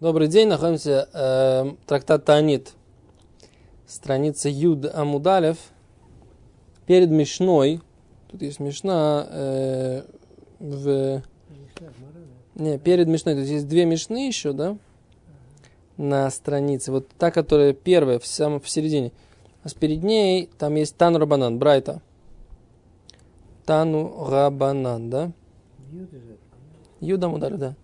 Добрый день, находимся э, трактат Таанит, страница Юд Амудалев, перед Мишной, тут есть Мишна э, в... Не, перед Мишной, тут есть две Мишны еще, да, на странице, вот та, которая первая, в самом в середине, а перед ней там есть Тану Рабанан, Брайта. Тану Рабанан, да? Юд Амудалев, да.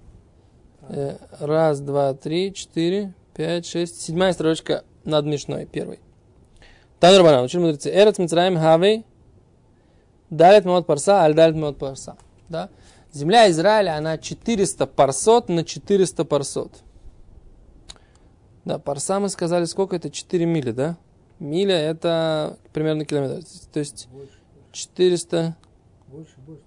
Э, раз, два, три, четыре, пять, шесть. Седьмая строчка над Мишной, первой. Танур Баран, учили мудрецы. Эрец Мицраим Хавей, Далит Мод Парса, Аль Далит Мод Парса. Да? Земля Израиля, она 400 парсот на 400 парсот. Да, парса мы сказали, сколько это? 4 мили, да? Миля это примерно километр. То есть 400... Больше, больше?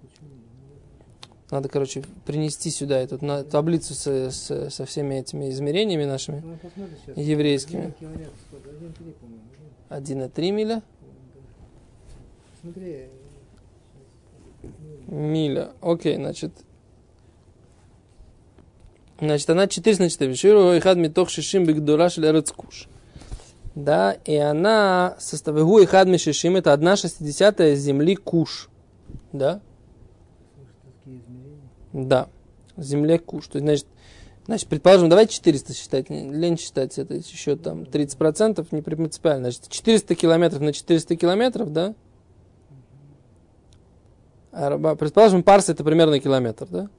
Надо, короче, принести сюда эту на, таблицу со, со, со всеми этими измерениями нашими. Ну. Еврейскими. Один километр сколько? Один три, по-моему. 1,3 миля. Смотри. Миля. Окей, значит. Значит, она 400 на 4. Ширу и хад митох шишим бигдура шель куш. Да, и она составляет... Гу и хад ми шишим, это одна шестидесятая земли куш. Да? Да. Земле куш. То есть, значит, значит, предположим, давайте 400 считать. Лень считать, это еще там 30%, не принципиально. Значит, 400 километров на 400 километров, да? А Предположим, парс это примерно километр, да?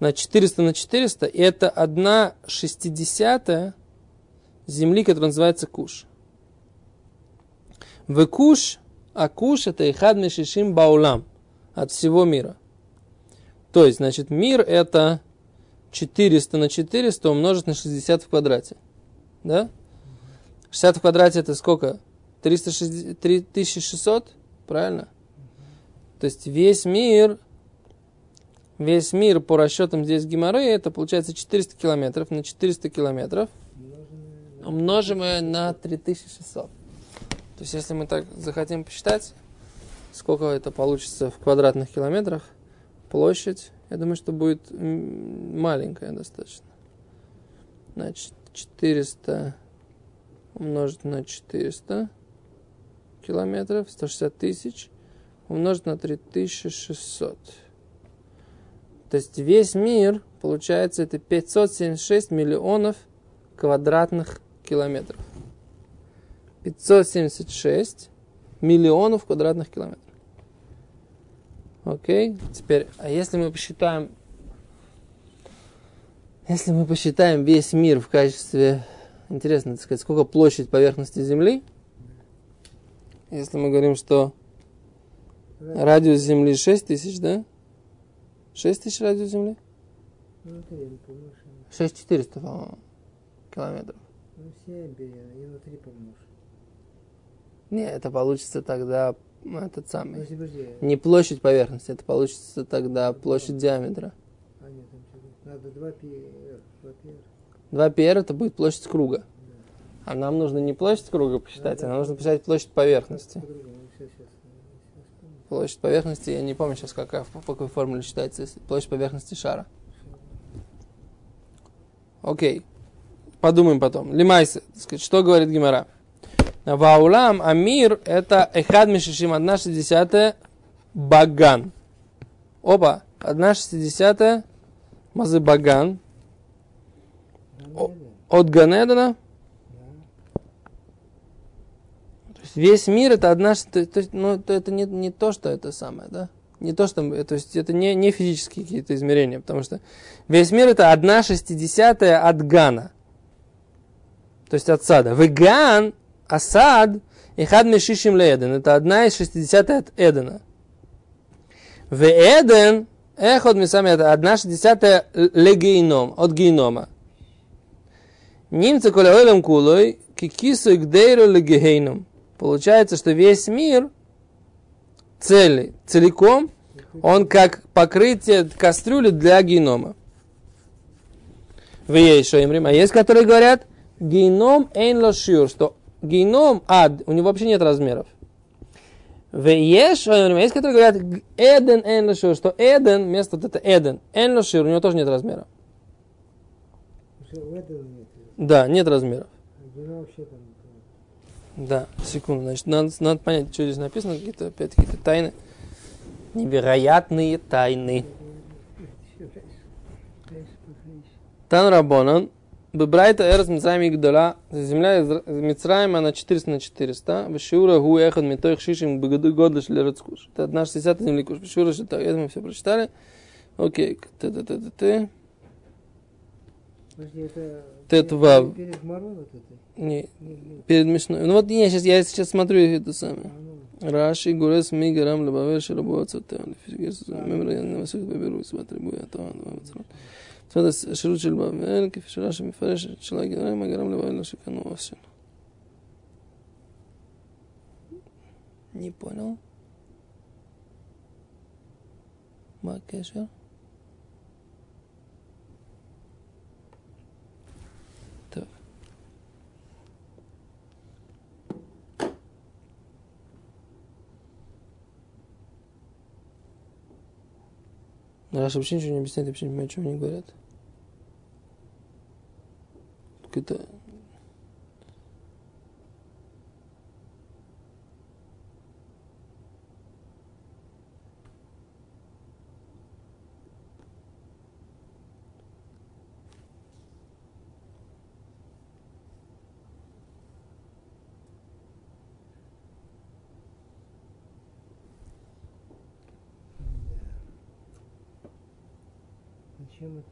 На 400 на 400, и это одна шестидесятая земли, которая называется куш. В куш, а куш это ихад мешишим баулам от всего мира. То есть, значит, мир это 400 на 400 умножить на 60 в квадрате. Да? 60 в квадрате это сколько? 360, 3600? Правильно? То есть весь мир, весь мир по расчетам здесь геморры, это получается 400 километров на 400 километров, умножимое на 3600. То есть если мы так захотим посчитать, сколько это получится в квадратных километрах, площадь, я думаю, что будет маленькая достаточно. Значит, 400 умножить на 400 километров, 160 тысяч, умножить на 3600. То есть весь мир, получается, это 576 миллионов квадратных километров. 576 миллионов квадратных километров. Окей, теперь, а если мы посчитаем, если мы посчитаем весь мир в качестве, интересно, так сказать, сколько площадь поверхности Земли, если мы говорим, что радиус Земли 6 тысяч, да? 6 тысяч радиус Земли? Ну, это я не помню. 6400, по-моему, километров. Ну, 7 бери, и на 3 помножь. Не, это получится тогда ну, этот Ну, самый. если подожди. Не площадь поверхности, это получится тогда площадь диаметра. А, нет. Надо 2 пи... 2 пи... 2 пр это будет площадь круга. А нам нужно не площадь круга посчитать, а нам нужно посчитать площадь поверхности. Сейчас, сейчас. Площадь поверхности, я не помню сейчас, какая, по какой формуле считается площадь поверхности шара. Окей. Подумаем потом. Лимайся, сказать, что говорит Гимара? Ваулам Амир это Эхад Мишишим, одна шестидесятая Баган. Опа, одна шестидесятая Мазы Баган. От Ганедана. То есть весь мир это одна, то, то есть, ну, то это не, не то, что это самое, да? Не то, что, то есть это не, не физические какие-то измерения, потому что весь мир это одна шестидесятая от Гана. То есть от сада. Веган, асад, и хад мешишим леден. Это одна из шестидесятой от Эдена. В Эден, эхот мисами, это одна шестидесятая легейном, от гейнома. Нимца коля ойлем кулой, кикису гдейру легейном. Получается, что весь мир цели, целиком, он как покрытие кастрюли для генома. Вы есть что им А есть, которые говорят, геном эйн лошиур, что геном ад, у него вообще нет размеров. В есть, которые говорят, эден эйн лошиур, что эден, место вот это эден, эйн лошиур, у него тоже нет размера. Да, нет размеров. А. Да, секунду, значит, надо, надо понять, что здесь написано, какие-то опять какие-то тайны. Невероятные тайны. Тан Рабонан, Бебрайта эрз мзайми гдала. Земля из Мицраима, она 400 на 400. Бешиура гу эхот митоих шишим богодлыш лерацкуш. Это 1,60 земли куш. Бешиура шитак. Это мы все прочитали. Окей. Т-т-т-т-т. Тетвав. Перед морозом Не, перед мясной. Ну вот я сейчас, я сейчас смотрю это самое. А, ну. Раши Гурес Мигарам Лабавер Шарабуацатэ. Мемрен Василий Баберу Смотри Буя Таван Вамацрон. נמסך בבירוי סיבת ריבוי התורה והמצרות. זאת אומרת, השירות של בבל, כפי שרש"י מפרש, שלא יגרם מה גרם לבבל שקנו עושר. Не понял. מה Раша вообще ничего не объясняет, я вообще не понимаю, чем они говорят. Какой-то...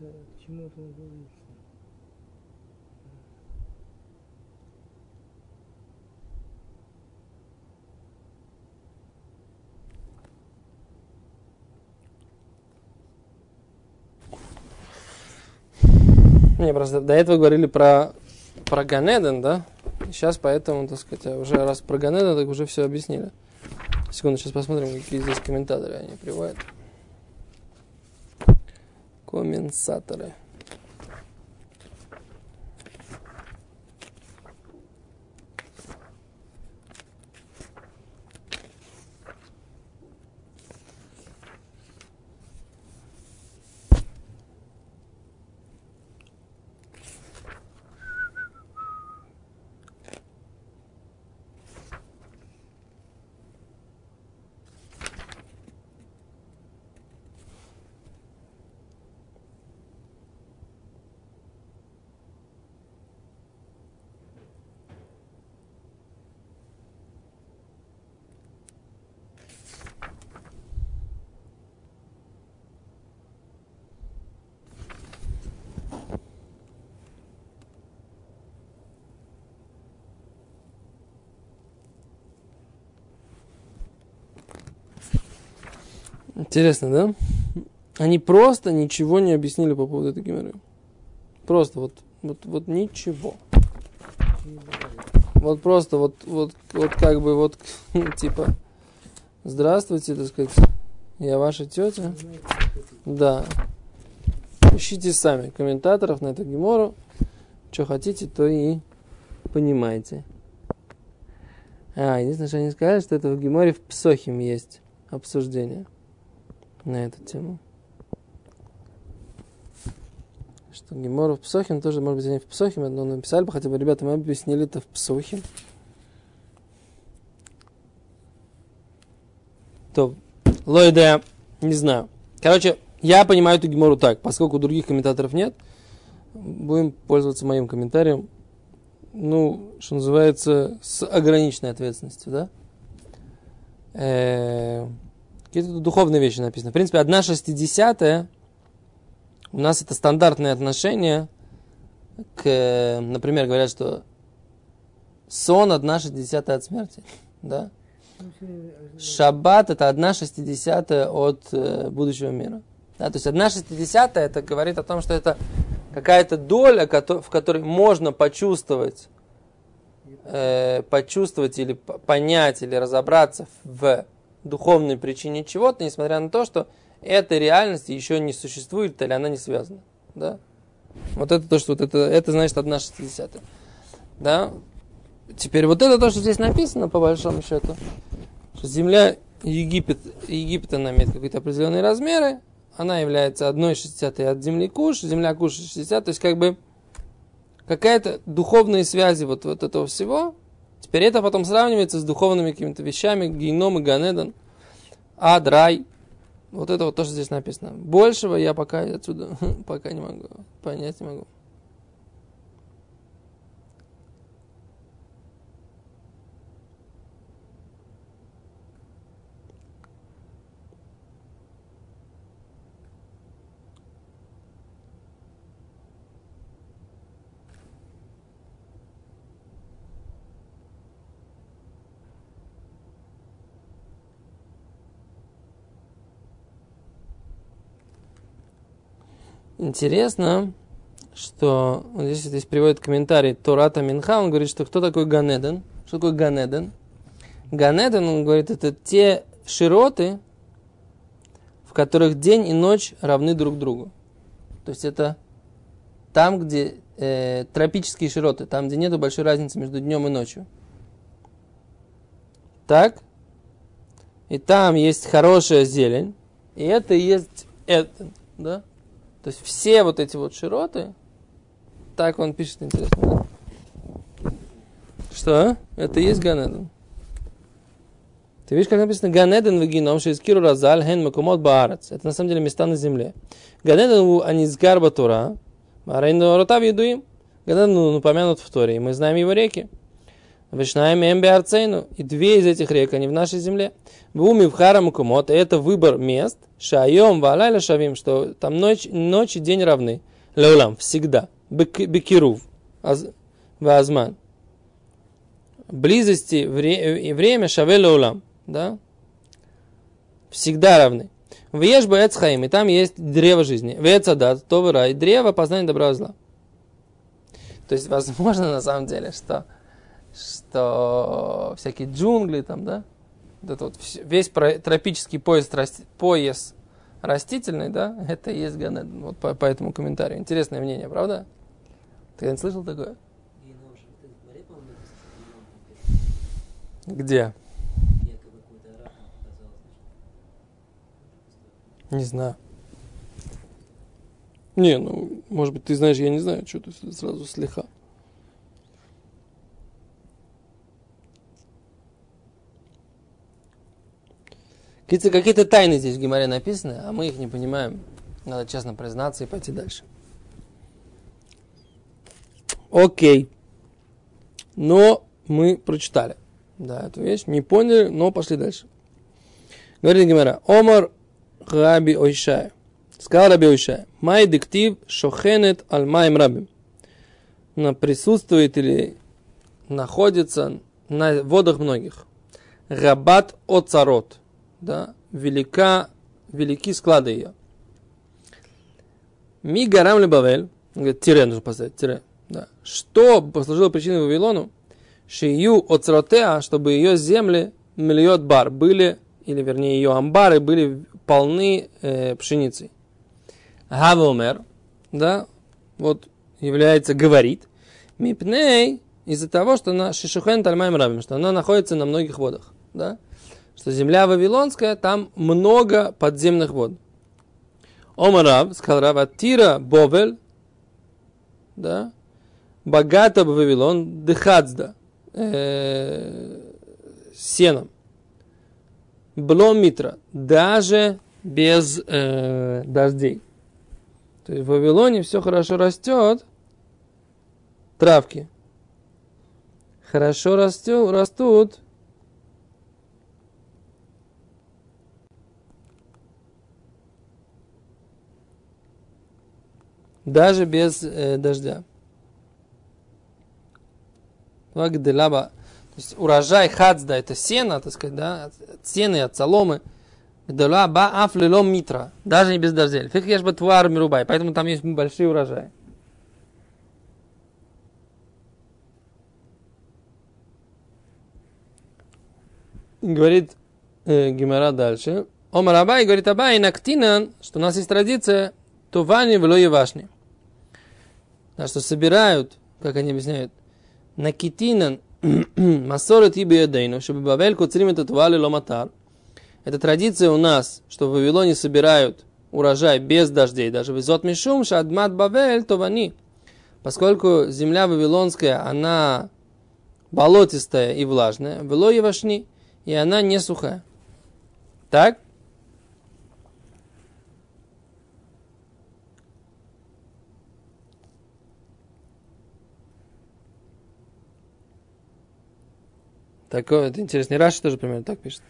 это, к чему это называется? Не, просто до этого говорили про, про Ганеден, да? Сейчас поэтому, так сказать, а уже раз про Ганеден, так уже все объяснили. Секунду, сейчас посмотрим, какие здесь комментаторы они приводят. Комменсаторы. Интересно, да? Они просто ничего не объяснили по поводу этой геморрой. Просто вот, вот, вот ничего. Вот просто вот, вот, вот как бы вот, типа, здравствуйте, так сказать, я ваша тетя. Да. Ищите сами комментаторов на эту гемору. Что хотите, то и понимаете. А, единственное, что они сказали, что это в геморе в Псохим есть обсуждение на эту тему. Что Гемор в Псохим тоже, может быть, они в Псохим, но написали бы хотя бы, ребята, мы объяснили это в Псохим. То, Лойда, не знаю. Короче, я понимаю эту Гемору так, поскольку других комментаторов нет, будем пользоваться моим комментарием, ну, что называется, с ограниченной ответственностью, да? Э, Какие-то духовные вещи написаны. В принципе, одна шестидесятая у нас это стандартное отношение к, например, говорят, что сон одна шестидесятая от смерти. Да? Шаббат это одна шестидесятая от э, будущего мира. Да, то есть одна шестидесятая это говорит о том, что это какая-то доля, в которой можно почувствовать, э, почувствовать или понять или разобраться в духовной причине чего-то, несмотря на то, что эта реальность еще не существует или она не связана. Да? Вот это то, что вот это, это значит одна шестидесятая. Да? Теперь вот это то, что здесь написано, по большому счету, что земля Египет, Египет она имеет какие-то определенные размеры, она является одной шестидесятой от земли Куш, земля Куш 60, то есть как бы какая-то духовные связи вот, вот этого всего, теперь это потом сравнивается с духовными какими-то вещами, геном и ганедан, ад, рай. Вот это вот то, что здесь написано. Большего я пока отсюда пока не могу понять, не могу. Интересно, что здесь, здесь приводит комментарий Тората Минха, он говорит, что кто такой Ганеден? Что такое Ганеден? Ганеден, он говорит, это те широты, в которых день и ночь равны друг другу. То есть это там, где э, тропические широты, там, где нет большой разницы между днем и ночью. Так? И там есть хорошая зелень, и это и есть это, да? То есть все вот эти вот широты, так он пишет, интересно. Что? Это и есть Ганеден. Ты видишь, как написано Ганеден в Геном, что из Киру Разаль, Хен Макумот Баарец. Это на самом деле места на земле. Ганеден у Анизгар Батура, Марейн Ротав Едуим. Ганеден упомянут в Торе, и мы знаем его реки. Вишнаем Эмбе Арцейну. И две из этих рек, они в нашей земле. Буми в Харам. Это выбор мест. Шайом Валайла Шавим. Что там ночь, ночь и день равны. Леулам. Всегда. Бекирув. Вазман. Близости и время Шаве Леулам. Да? Всегда равны. В Ешбу Эцхаим. И там есть древо жизни. В Эцадат. То рай. Древо познания добра и зла. То есть, возможно, на самом деле, что что всякие джунгли там, да, вот вот весь тропический пояс, пояс растительный, да, это и есть Ганеден. Вот по, по этому комментарию. Интересное мнение, правда? Ты не слышал такое? Где? Не знаю. Не, ну, может быть, ты знаешь, я не знаю, что ты сразу слегка. Какие-то тайны здесь в Гимаре написаны, а мы их не понимаем. Надо честно признаться и пойти дальше. Окей. Но мы прочитали. Да, эту вещь. Не поняли, но пошли дальше. Говорит Гимара. Омар Раби Ойшая. Сказал Раби Ойшая. Май диктив шохенет аль майм рабим. Присутствует или находится на водах многих. Рабат оцарот да, велика, велики склады ее. Ми гарам лебавель, говорит, тире нужно поставить, тире, да. Что послужило причиной Вавилону? Шию оцротеа, чтобы ее земли миллиот бар были, или вернее ее амбары были полны э, пшеницей. Гавомер, да, вот является, говорит, мипней, из-за того, что она шишухен тальмаем рабим, что она находится на многих водах, да что земля Вавилонская, там много подземных вод. Омарав, сказал Рав, Тира Бовель, да, богато Вавилон, дыхацда, э, сеном. Блом Митра, даже без э, дождей. То есть в Вавилоне все хорошо растет, травки. Хорошо растет, растут даже без э, дождя. Вагдылаба. То есть урожай хацда это сено, так сказать, да, от сены, от соломы. Гдалаба афлилом митра. Даже не без дождя. Фиг ешь бы твар мирубай. Поэтому там есть большие урожаи. Говорит э, Гимара дальше. Омар Абай говорит Абай нактинан, что у нас есть традиция то вани в лоевашни. Да, что собирают, как они объясняют, на китинан масорет и биедейну, чтобы Бавель куцрим этот вали ломатар. Это традиция у нас, что в Вавилоне собирают урожай без дождей, даже везот мишум шадмат Бавель то вани. поскольку земля вавилонская, она болотистая и влажная, вело евашни, и она не сухая. Так? Такое, это интересно. Раши тоже примерно так пишет.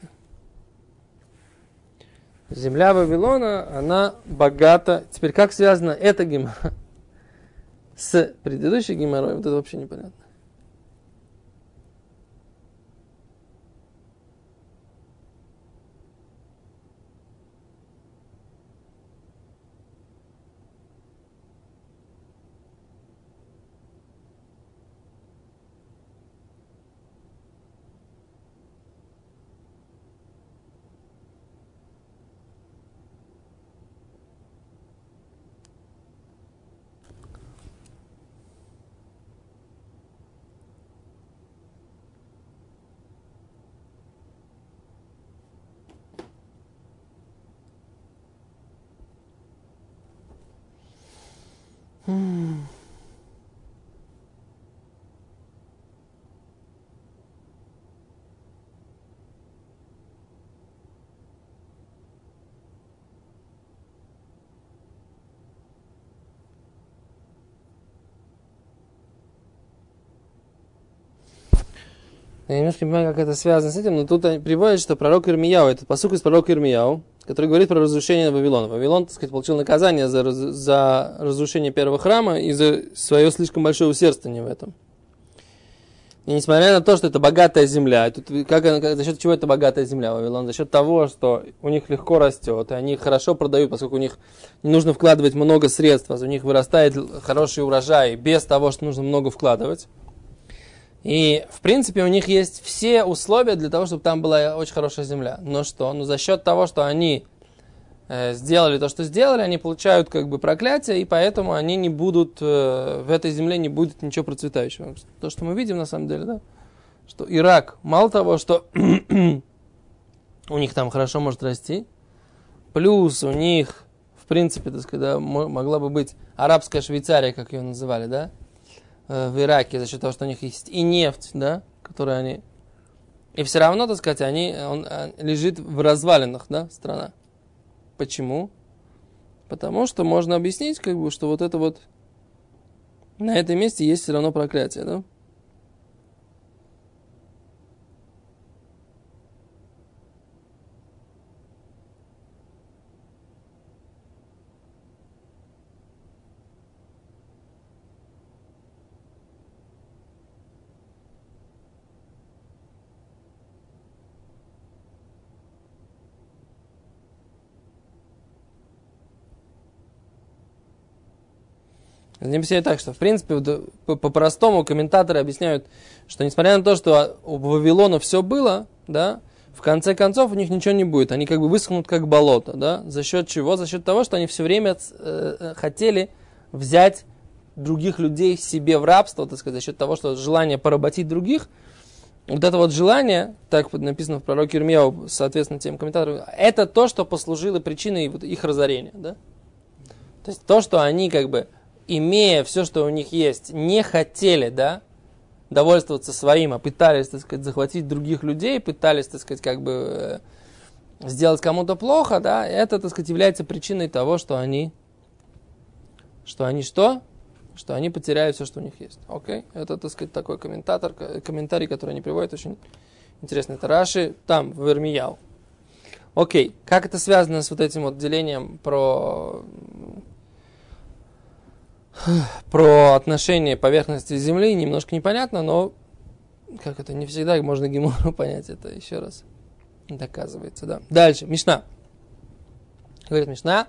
Земля Вавилона, она богата. Теперь, как связано это гемора с предыдущей геморрой, вот это вообще непонятно. Я немножко не понимаю, как это связано с этим, но тут приводят, что пророк Ирмияу, это посук из пророка Ирмияу, который говорит про разрушение Вавилона. Вавилон, так сказать, получил наказание за, за разрушение первого храма и за свое слишком большое усердствование в этом. И несмотря на то, что это богатая земля, тут как, за счет чего это богатая земля Вавилон? За счет того, что у них легко растет, и они хорошо продают, поскольку у них не нужно вкладывать много средств, а у них вырастает хороший урожай без того, что нужно много вкладывать. И, в принципе, у них есть все условия для того, чтобы там была очень хорошая земля. Но что? Ну, за счет того, что они э, сделали то, что сделали, они получают как бы проклятие, и поэтому они не будут, э, в этой земле не будет ничего процветающего. То, что мы видим, на самом деле, да, что Ирак, мало того, что у них там хорошо может расти, плюс у них, в принципе, так сказать, да, могла бы быть арабская Швейцария, как ее называли, да, в Ираке за счет того, что у них есть и нефть, да, которую они... И все равно, так сказать, они, он э, лежит в развалинах, да, страна. Почему? Потому что можно объяснить, как бы, что вот это вот на этом месте есть все равно проклятие, да? Они объясняют так, что в принципе по-простому комментаторы объясняют, что несмотря на то, что у Вавилона все было, да, в конце концов у них ничего не будет. Они как бы высохнут как болото, да, за счет чего? За счет того, что они все время э, э, хотели взять других людей себе в рабство, так сказать, за счет того, что желание поработить других, вот это вот желание, так написано в пророке Ирмияу, соответственно, тем комментаторам, это то, что послужило причиной их разорения, да? То есть то, что они как бы имея все, что у них есть, не хотели, да, довольствоваться своим, а пытались, так сказать, захватить других людей, пытались, так сказать, как бы э, сделать кому-то плохо, да, это, так сказать, является причиной того, что они, что они что? Что они потеряют все, что у них есть. Окей? Это, так сказать, такой комментатор, комментарий, который они приводят, очень интересно. Это Раши там, в Вермияу. Окей, как это связано с вот этим вот делением про про отношение поверхности Земли немножко непонятно, но как это не всегда можно Гемору понять это еще раз. Доказывается, да. Дальше, Мишна. Говорит Мишна.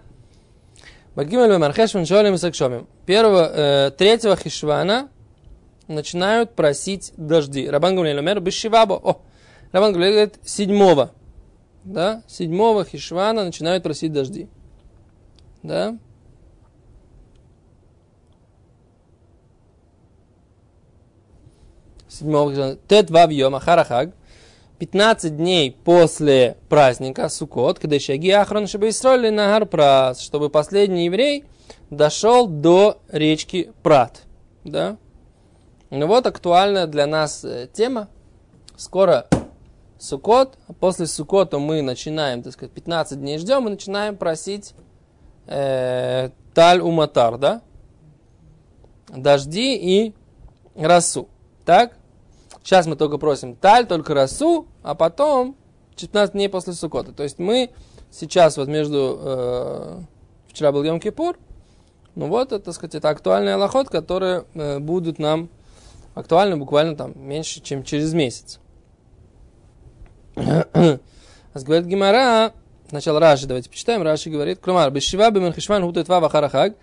Багимель Мархешван Шолем Сакшомим. Первого, э, третьего хишвана начинают просить дожди. Рабан Гамлель Омер Бешивабо. О, Рабан Гамлель говорит, седьмого. Да, седьмого хишвана начинают просить дожди. Да. Седьмого Тет Вав Харахаг, 15 дней после праздника Сукот, когда Шаги Ахрон Шабайсроли Нагар Прас, чтобы последний еврей дошел до речки Прат. да? Ну вот актуальная для нас э, тема. Скоро Сукот, а после Сукота мы начинаем, так сказать, 15 дней ждем и начинаем просить э, Таль Уматар, да? Дожди и Расу. Так? Сейчас мы только просим Таль, только Расу, а потом 15 дней после Сукота. То есть мы сейчас вот между... Э, вчера был Йом-Кипур, ну вот, это, так сказать, это актуальный аллахот, которые э, будут нам актуальны буквально там меньше, чем через месяц. Говорит Гимара, сначала Раши, давайте почитаем. Раши говорит, Кромар, Бешива Бемерхишван Хутетва Вахарахаг.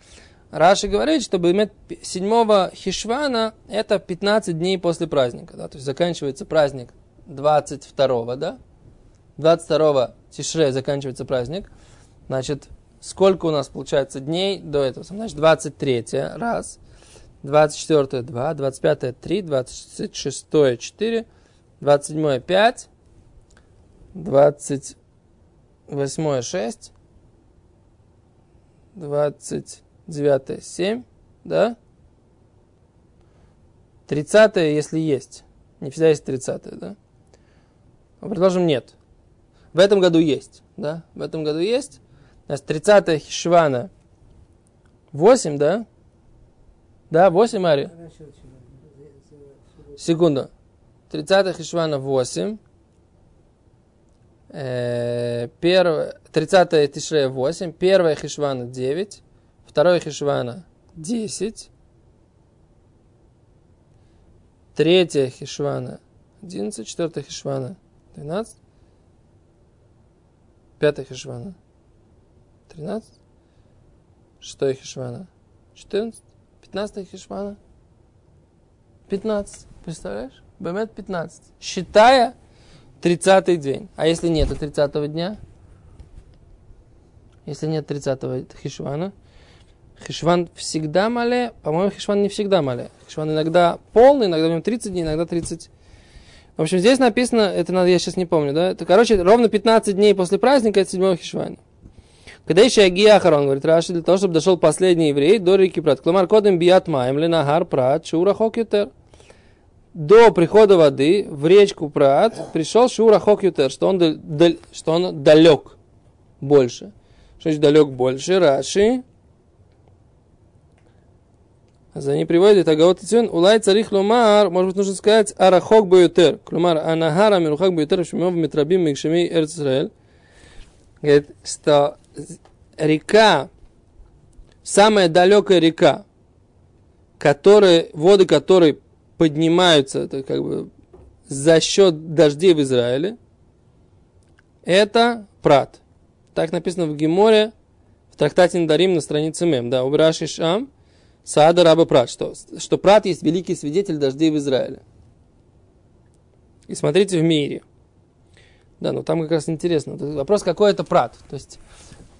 Раши говорит, что бемет 7 Хишвана это 15 дней после праздника. Да? То есть заканчивается праздник 22, да? 22 Тишре заканчивается праздник. Значит, сколько у нас получается дней до этого? Значит, 23 раз, 24 2, 25 3, 26 4, 27 5, 28 6, 29 7, да? 30 если есть. Не всегда есть 30 да? Но предложим нет. В этом году есть, да? В этом году есть. Значит, 30 Хишвана 8, да? Да, 8, Ари? Секунду. 30 Хишвана 8. Э, 30 Тишрея 8. 1 Хишвана 9. 2 Хишвана 10. 3 Хишвана 11. 4 Хишвана 12. 5 Хишвана 13. 6 Хишвана 14. 15 Хишвана 15. Представляешь? Бемет 15. Считая 30 день. А если нет 30 дня? Если нет 30 Хишвана, Хишван всегда мале, по-моему, Хишван не всегда мале. Хишван иногда полный, иногда в нем 30 дней, иногда 30 в общем, здесь написано, это надо, я сейчас не помню, да? Это, короче, ровно 15 дней после праздника, это 7 Хишвана. Когда еще Агия он говорит, Раши, для того, чтобы дошел последний еврей до реки Прат. Кломар кодем бият маем ленагар прат шура хокютер. До прихода воды в речку Прат пришел шура хокютер, что он, дал, что он далек больше. Что значит далек больше? Раши за они приводят Агаот Цион, улай царих ломар, может быть, нужно сказать, арахок баютер. Клумар, анахара мирухак баютер, шумев митрабим микшеми Эрцисраэль. Говорит, что река, самая далекая река, которая, воды которой поднимаются, это как бы за счет дождей в Израиле, это Прат. Так написано в Геморе, в трактате Дарим на странице Мем. Да, Убраши Шам, Саада Раба Прат, что, что Прат есть великий свидетель дождей в Израиле. И смотрите в мире. Да, ну там как раз интересно. Вопрос, какой это Прат. То есть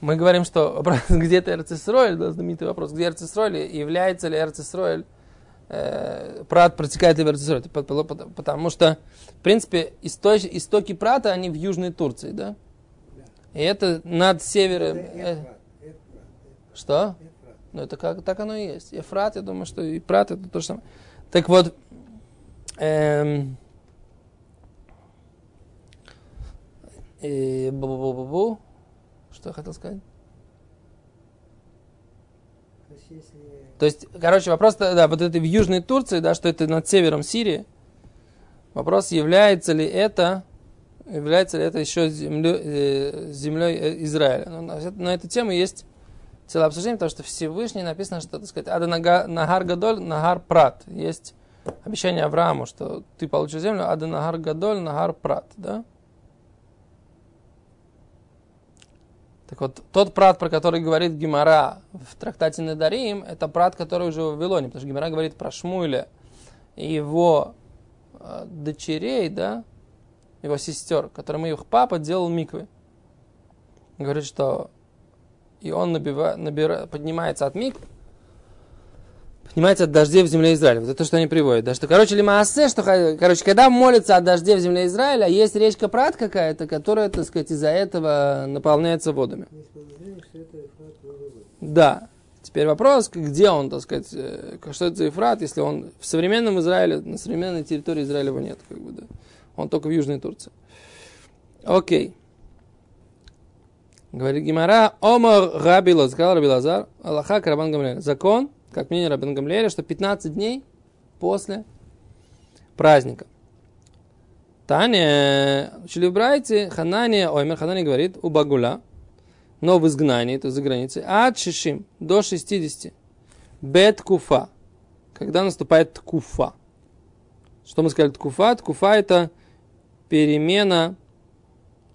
мы говорим, что где-то Эрцисройль, да, знаменитый вопрос, где Эрцисройль, является ли Эрцисройль, э, Прат протекает ли в. Потому что, в принципе, истоки, истоки Прата, они в Южной Турции, да? И это над севером... Э, что? Ну, это как, так оно и есть. Ефрат, я думаю, что и Прат это то же самое. Так вот, эм, и бу -бу -бу -бу. Что я хотел сказать? То есть, если... То есть, короче, вопрос, да, вот это в Южной Турции, да, что это над севером Сирии. Вопрос, является ли это, является ли это еще землей, э, землей э, Израиля. Но на, на эту тему есть целое обсуждение, потому что Всевышний написано, что, так сказать, Ада Нагар Гадоль, Нагар Прат. Есть обещание Аврааму, что ты получишь землю, Ада Нагар Гадоль, Нагар Прат, да? Так вот, тот прат, про который говорит Гимара в трактате Надарим, это прат, который уже в Вавилоне, потому что Гимара говорит про Шмуиля и его э, дочерей, да, его сестер, которым их папа делал миквы. Говорит, что и он набива, набира, поднимается от миг, поднимается от дождей в земле Израиля. Вот это то, что они приводят. Да, что, короче, лимаасе, что, короче, когда молится от дождей в земле Израиля, есть речка Прат какая-то, которая, так сказать, из-за этого наполняется водами. Да. Теперь вопрос, где он, так сказать, э, что это за Ефрат, если он в современном Израиле, на современной территории Израиля его нет, как бы, да. Он только в Южной Турции. Окей. Говорит Гимара, Омар Рабила, сказал Раби Лазар, Аллаха Карабан Гамлеля. Закон, как мнение Рабин Гамлеля, что 15 дней после праздника. Таня, учили в Брайте, Ханания, Оймер, Ханания говорит, у Багула, но в изгнании, то за границей, от Шишим до 60. Бет Куфа, когда наступает Куфа. Что мы сказали Ткуфа? Ткуфа это перемена,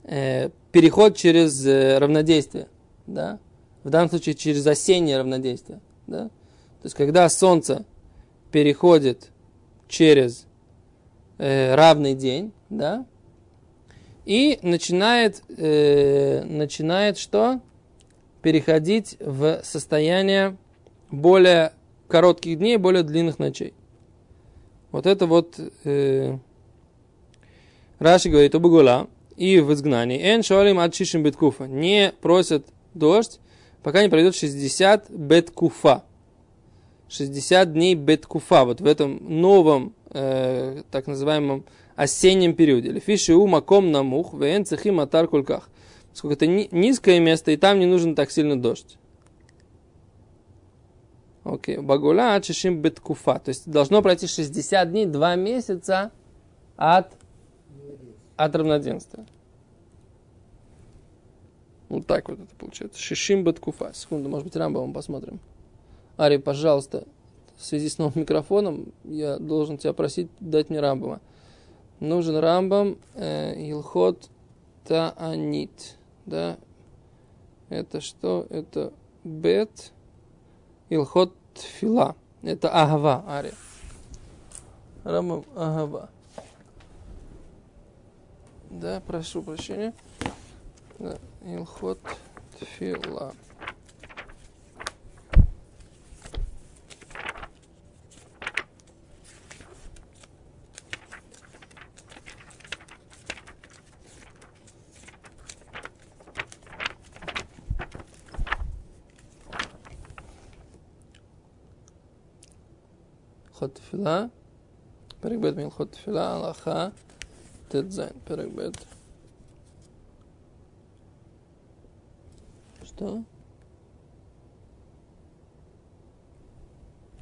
э, переход через э, равнодействие. Да? В данном случае через осеннее равнодействие. Да? То есть когда солнце переходит через э, равный день, да, и начинает, э, начинает что? Переходить в состояние более коротких дней, более длинных ночей. Вот это вот э, Раши говорит об Угула и в изгнании. Эн шолим от шишим беткуфа. Не просят дождь, пока не пройдет 60 беткуфа. 60 дней беткуфа. Вот в этом новом, э, так называемом осеннем периоде. Лефиши у маком намух, вен цехим атар кульках. Сколько это низкое место, и там не нужен так сильно дождь. Окей, багула чешим беткуфа. То есть должно пройти 60 дней, 2 месяца от, от равноденствия. Вот так вот это получается. Шишим беткуфа. Секунду, может быть, Рамбовым посмотрим. Ари, пожалуйста, в связи с новым микрофоном, я должен тебя просить дать мне Рамбова нужен Рамбам э, Илхот Таанит. Да? Это что? Это Бет Илхот Фила. Это Агава, Ари. Рамбам Агава. Да, прошу прощения. Да, Илхот Тфила. Хот Тфила. Перебед Милхот Тфила. Аллаха sein, Перекбет. Что?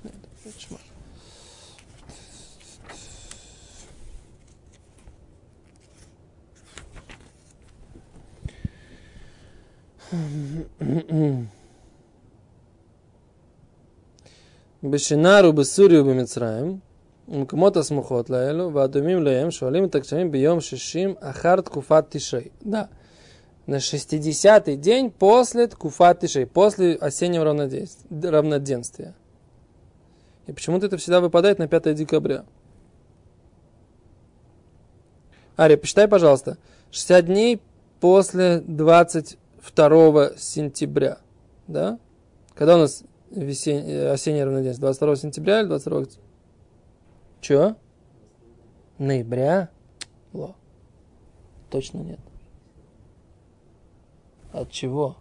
Нет, почему? Бешинару, Бесурию, Бемицраем. ובסורי ובמצרים, ומקומות הסמוכות לאלו, והדומים להם, שואלים את הגשמים ביום שישים אחר תקופת תשרי. Да. На 60-й день после Ткуфат Тишей, после осеннего равноденствия. И почему-то это всегда выпадает на 5 декабря. Ария, посчитай, пожалуйста, 60 дней после 22 сентября. Да? Когда у нас весенний, э, осеннее равноденствие? 22 сентября или 22 чего? Ноября? Во. Точно нет. От чего?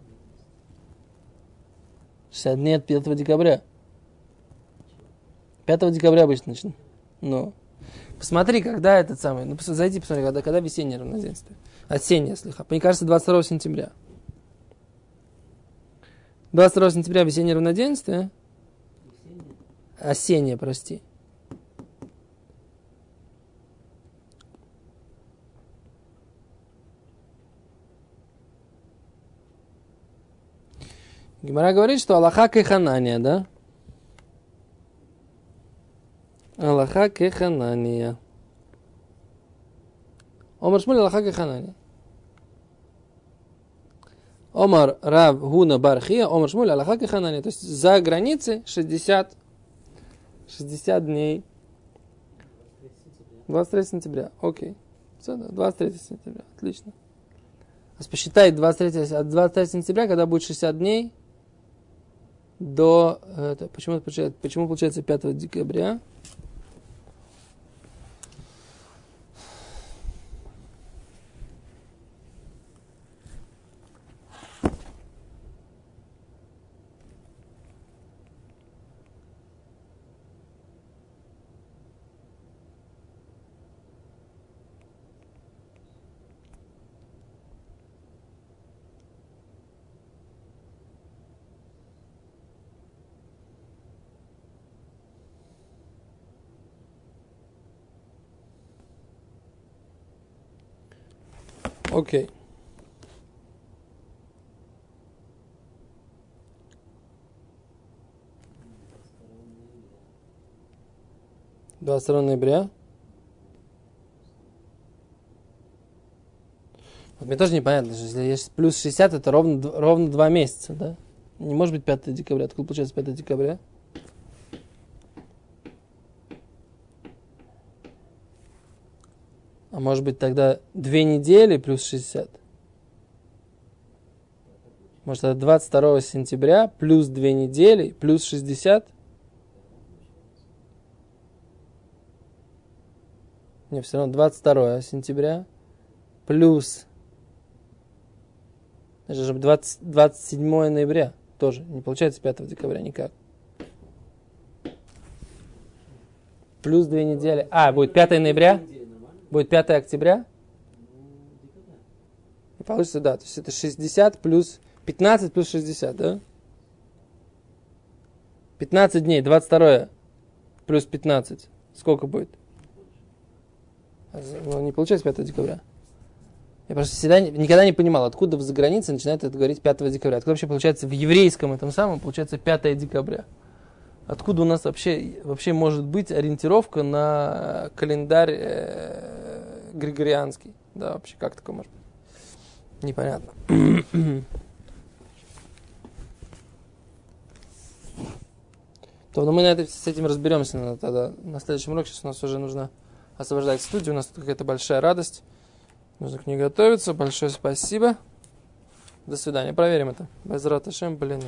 60 дней от 5 декабря. 5 декабря обычно начнут. Ну. Посмотри, когда этот самый. Ну, зайди, посмотри, когда, когда весеннее равноденствие. Осеннее, слегка. Мне кажется, 22 сентября. 22 сентября весеннее равноденствие. Осеннее, прости. Гимара говорит, что Аллаха кеханания, да? Аллаха кеханания. Омар Шмуль Аллаха кеханания. Омар Рав Гуна Бархия, Омар Шмуль Аллаха Каханани. То есть за границей 60, 60 дней. 23 сентября. Окей. Все, да, 23 сентября. Отлично. А посчитай 23, от 23 сентября, когда будет 60 дней, до... Это, почему, почему получается 5 декабря? Окей. Двадцать второго ноября. Вот мне тоже непонятно, что если есть плюс 60, это ровно, ровно 2 месяца, да? Не может быть 5 декабря. Откуда получается 5 декабря? А может быть тогда 2 недели плюс 60? Может это 22 сентября плюс 2 недели плюс 60? Не, все равно 22 сентября плюс это же 20, 27 ноября тоже. Не получается 5 декабря никак. Плюс две недели. А, будет 5 ноября? Будет 5 октября? И получится, да. То есть это 60 плюс 15 плюс 60, да? 15 дней, 22 плюс 15. Сколько будет? Ну, не получается 5 декабря. Я просто всегда, никогда не понимал, откуда за границей начинают это говорить 5 декабря. Откуда вообще получается в еврейском этом самом получается 5 декабря. Откуда у нас вообще, вообще может быть ориентировка на календарь э, григорианский? Да, вообще, как такое может быть? Непонятно. То, но мы на это, с этим разберемся на, тогда, на следующем уроке. Сейчас у нас уже нужно освобождать студию. У нас тут какая-то большая радость. Нужно к ней готовиться. Большое спасибо. До свидания. Проверим это. Без Раташем, блин.